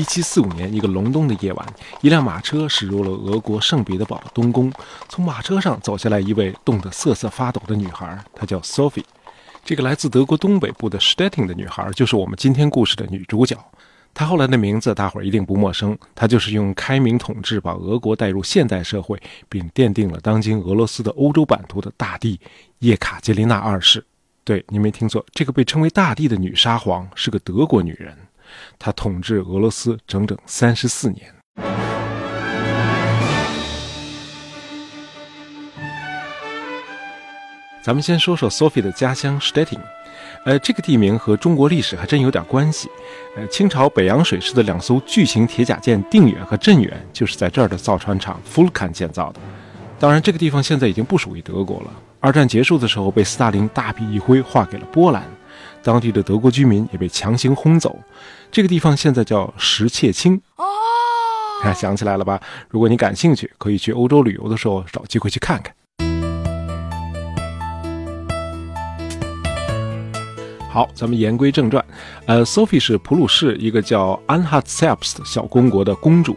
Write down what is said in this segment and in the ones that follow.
一七四五年，一个隆冬的夜晚，一辆马车驶入了俄国圣彼得堡的东宫。从马车上走下来一位冻得瑟瑟发抖的女孩，她叫 Sophie。这个来自德国东北部的 Stettin 的女孩，就是我们今天故事的女主角。她后来的名字，大伙儿一定不陌生。她就是用开明统治把俄国带入现代社会，并奠定了当今俄罗斯的欧洲版图的大帝叶卡捷琳娜二世。对，您没听错，这个被称为大帝的女沙皇是个德国女人。他统治俄罗斯整整三十四年。咱们先说说 Sophie 的家乡 Stettin，呃，这个地名和中国历史还真有点关系。呃，清朝北洋水师的两艘巨型铁甲舰定远和镇远就是在这儿的造船厂 Fulkan 建造的。当然，这个地方现在已经不属于德国了。二战结束的时候，被斯大林大笔一挥划给了波兰，当地的德国居民也被强行轰走。这个地方现在叫石切青。哦，想起来了吧？如果你感兴趣，可以去欧洲旅游的时候找机会去看看。好，咱们言归正传。呃，Sophie 是普鲁士一个叫 Anhalt-Zerbst 小公国的公主。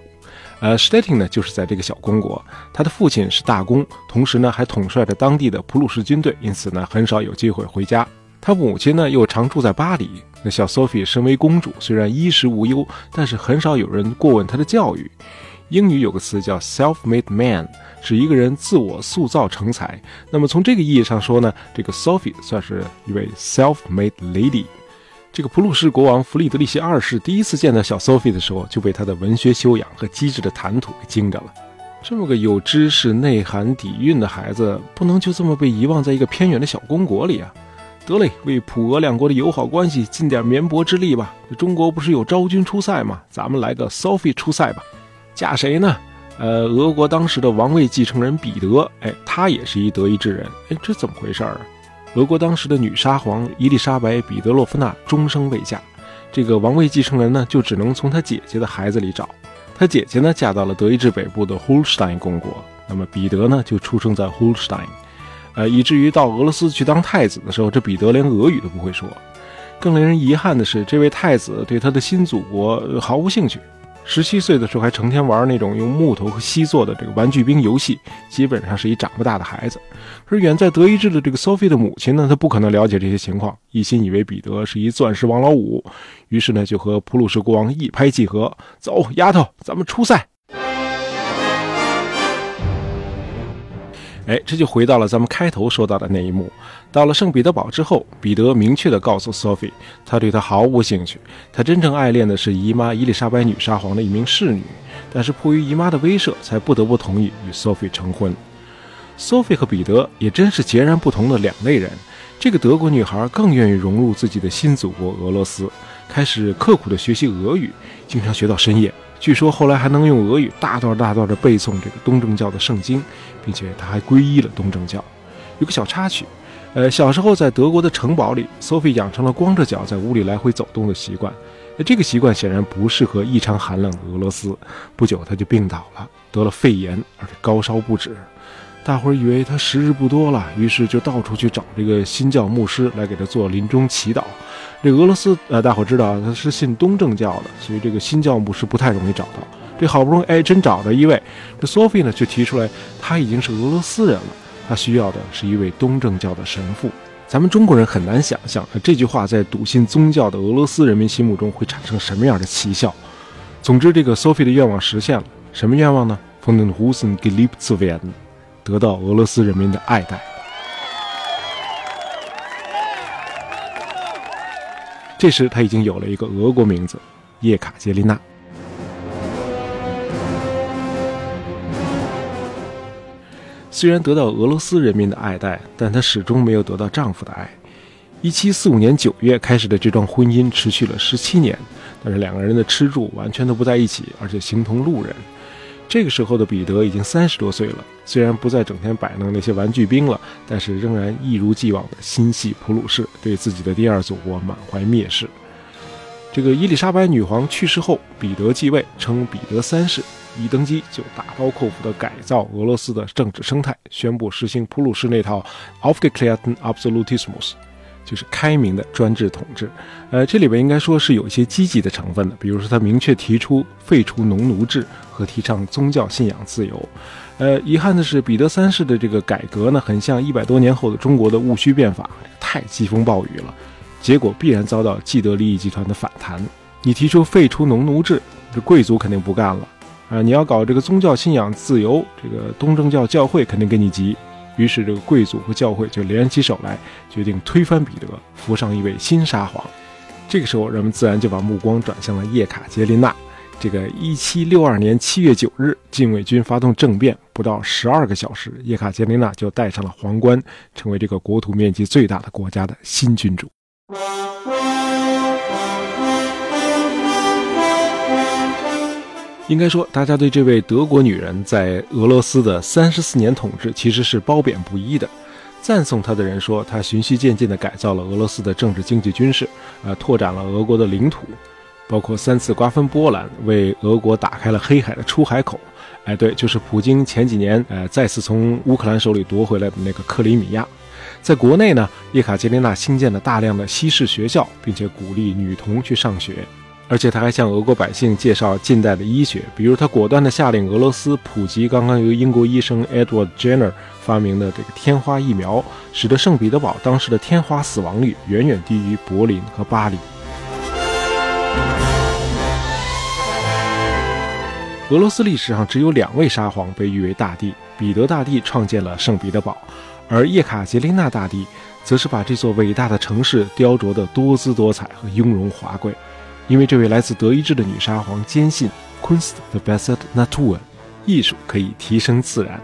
呃，Stettin 呢就是在这个小公国，她的父亲是大公，同时呢还统帅着当地的普鲁士军队，因此呢很少有机会回家。他母亲呢又常住在巴黎。那小 Sophie 身为公主，虽然衣食无忧，但是很少有人过问她的教育。英语有个词叫 self-made man。指一个人自我塑造成才。那么从这个意义上说呢，这个 Sophie 算是一位 self-made lady。这个普鲁士国王弗里德里希二世第一次见到小 Sophie 的时候，就被她的文学修养和机智的谈吐给惊着了。这么个有知识、内涵、底蕴的孩子，不能就这么被遗忘在一个偏远的小公国里啊！得嘞，为普俄两国的友好关系尽点绵薄之力吧。中国不是有昭君出塞吗？咱们来个 Sophie 出塞吧。嫁谁呢？呃，俄国当时的王位继承人彼得，哎，他也是一德意志人，哎，这怎么回事儿啊？俄国当时的女沙皇伊丽莎白·彼得洛夫娜终生未嫁，这个王位继承人呢，就只能从她姐姐的孩子里找。她姐姐呢，嫁到了德意志北部的 Holstein 公国，那么彼得呢，就出生在 Holstein，呃，以至于到俄罗斯去当太子的时候，这彼得连俄语都不会说。更令人遗憾的是，这位太子对他的新祖国毫无兴趣。十七岁的时候还成天玩那种用木头和锡做的这个玩具兵游戏，基本上是一长不大的孩子。而远在德意志的这个 Sophie 的母亲呢，她不可能了解这些情况，一心以为彼得是一钻石王老五，于是呢就和普鲁士国王一拍即合，走，丫头，咱们出赛。哎，这就回到了咱们开头说到的那一幕。到了圣彼得堡之后，彼得明确地告诉 Sophie，他对她毫无兴趣。他真正爱恋的是姨妈伊丽莎白女沙皇的一名侍女，但是迫于姨妈的威慑，才不得不同意与 Sophie 成婚。Sophie 和彼得也真是截然不同的两类人。这个德国女孩更愿意融入自己的新祖国俄罗斯，开始刻苦地学习俄语，经常学到深夜。据说后来还能用俄语大段大段的背诵这个东正教的圣经，并且他还皈依了东正教。有个小插曲，呃，小时候在德国的城堡里，Sophie 养成了光着脚在屋里来回走动的习惯。那这个习惯显然不适合异常寒冷的俄罗斯。不久他就病倒了，得了肺炎，而且高烧不止。大伙儿以为他时日不多了，于是就到处去找这个新教牧师来给他做临终祈祷。这俄罗斯呃，大伙知道他是信东正教的，所以这个新教牧师不太容易找到。这好不容易哎，真找到一位。这 Sophie 呢，却提出来，他已经是俄罗斯人了，他需要的是一位东正教的神父。咱们中国人很难想象，这句话在笃信宗教的俄罗斯人民心目中会产生什么样的奇效。总之，这个 Sophie 的愿望实现了。什么愿望呢？Von den Russen geliebt zu werden，得到俄罗斯人民的爱戴。这时，他已经有了一个俄国名字，叶卡捷琳娜。虽然得到俄罗斯人民的爱戴，但她始终没有得到丈夫的爱。一七四五年九月开始的这段婚姻持续了十七年，但是两个人的吃住完全都不在一起，而且形同路人。这个时候的彼得已经三十多岁了，虽然不再整天摆弄那些玩具兵了，但是仍然一如既往的心系普鲁士，对自己的第二祖国满怀蔑视。这个伊丽莎白女皇去世后，彼得继位，称彼得三世，一登基就大刀阔斧地改造俄罗斯的政治生态，宣布实行普鲁士那套 Aufgeklärten Absolutismus。就是开明的专制统治。呃，这里边应该说是有一些积极的成分的，比如说他明确提出废除农奴制和提倡宗教信仰自由。呃，遗憾的是，彼得三世的这个改革呢，很像一百多年后的中国的戊戌变法，太疾风暴雨了，结果必然遭到既得利益集团的反弹。你提出废除农奴制，这贵族肯定不干了。啊，你要搞这个宗教信仰自由，这个东正教教会肯定跟你急。于是，这个贵族和教会就联起手来，决定推翻彼得，扶上一位新沙皇。这个时候，人们自然就把目光转向了叶卡捷琳娜。这个一七六二年七月九日，禁卫军发动政变，不到十二个小时，叶卡捷琳娜就戴上了皇冠，成为这个国土面积最大的国家的新君主。应该说，大家对这位德国女人在俄罗斯的三十四年统治其实是褒贬不一的。赞颂她的人说，她循序渐进地改造了俄罗斯的政治、经济、军事，呃，拓展了俄国的领土，包括三次瓜分波兰，为俄国打开了黑海的出海口。哎，对，就是普京前几年呃再次从乌克兰手里夺回来的那个克里米亚。在国内呢，叶卡捷琳娜兴建了大量的西式学校，并且鼓励女童去上学。而且他还向俄国百姓介绍近代的医学，比如他果断地下令俄罗斯普及刚刚由英国医生 Edward Jenner 发明的这个天花疫苗，使得圣彼得堡当时的天花死亡率远远低于柏林和巴黎。俄罗斯历史上只有两位沙皇被誉为大帝，彼得大帝创建了圣彼得堡，而叶卡捷琳娜大帝则是把这座伟大的城市雕琢得多姿多彩和雍容华贵。因为这位来自德意志的女沙皇坚信 “Kunst the best Natur”，艺术可以提升自然。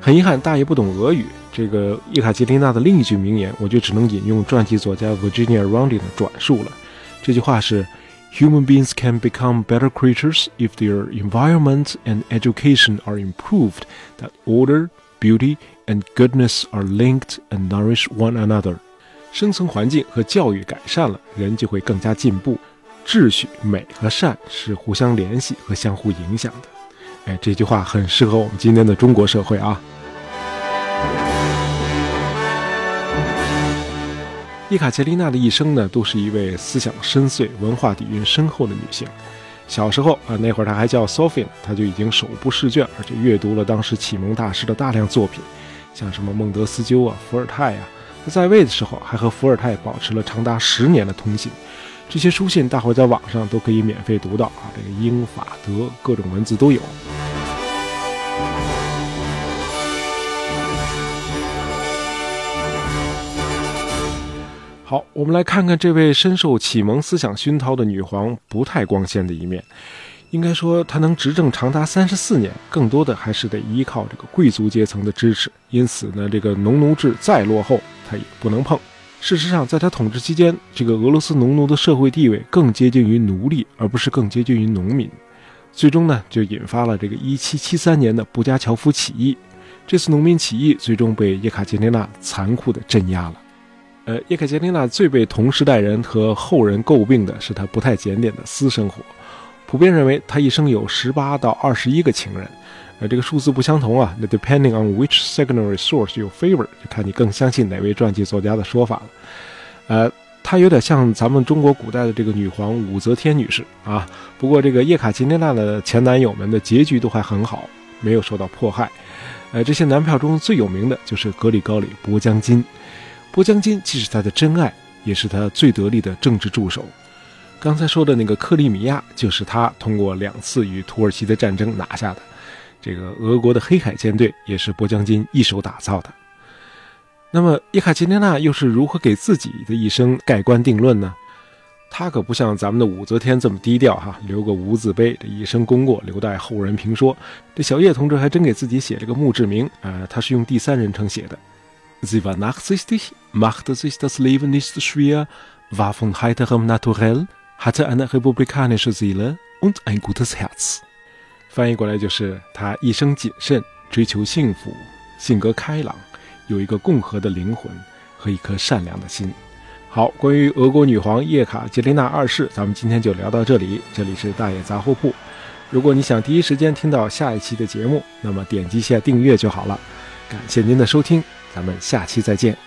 很遗憾，大爷不懂俄语。这个叶卡捷琳娜的另一句名言，我就只能引用传记作家 Virginia Rounding 的转述了。这句话是：“Human beings can become better creatures if their environment and education are improved. That order, beauty, and goodness are linked and nourish one another。”生存环境和教育改善了，人就会更加进步。秩序、美和善是互相联系和相互影响的。哎，这句话很适合我们今天的中国社会啊。伊卡捷琳娜的一生呢，都是一位思想深邃、文化底蕴深厚的女性。小时候啊，那会儿她还叫 Sophie，她就已经手不释卷，而且阅读了当时启蒙大师的大量作品，像什么孟德斯鸠啊、伏尔泰啊。她在位的时候，还和伏尔泰保持了长达十年的通信。这些书信，大伙在网上都可以免费读到啊！这个英法德各种文字都有。好，我们来看看这位深受启蒙思想熏陶的女皇不太光鲜的一面。应该说，她能执政长达三十四年，更多的还是得依靠这个贵族阶层的支持。因此呢，这个农奴制再落后，她也不能碰。事实上，在他统治期间，这个俄罗斯农奴的社会地位更接近于奴隶，而不是更接近于农民。最终呢，就引发了这个1773年的布加乔夫起义。这次农民起义最终被叶卡捷琳娜残酷地镇压了。呃，叶卡捷琳娜最被同时代人和后人诟病的是她不太检点的私生活。普遍认为，她一生有18到21个情人。呃，这个数字不相同啊。那 depending on which secondary source you favor，就看你更相信哪位传记作家的说法了。呃，她有点像咱们中国古代的这个女皇武则天女士啊。不过这个叶卡捷琳娜的前男友们的结局都还很好，没有受到迫害。呃，这些男票中最有名的就是格里高里·波江金。波江金既是他的真爱，也是他最得力的政治助手。刚才说的那个克里米亚，就是他通过两次与土耳其的战争拿下的。这个俄国的黑海舰队也是波将金一手打造的。那么伊卡捷琳娜又是如何给自己的一生盖棺定论呢？她可不像咱们的武则天这么低调哈，留个无字碑，这一生功过留待后人评说。这小叶同志还真给自己写了个墓志铭啊，他是用第三人称写的：“Sie war nachsichtig, machte sich das Leben nicht schwer, war von heiterem Naturell, hatte eine republikanische Seele und ein gutes Herz。”翻译过来就是他一生谨慎，追求幸福，性格开朗，有一个共和的灵魂和一颗善良的心。好，关于俄国女皇叶卡捷琳娜二世，咱们今天就聊到这里。这里是大爷杂货铺。如果你想第一时间听到下一期的节目，那么点击一下订阅就好了。感谢您的收听，咱们下期再见。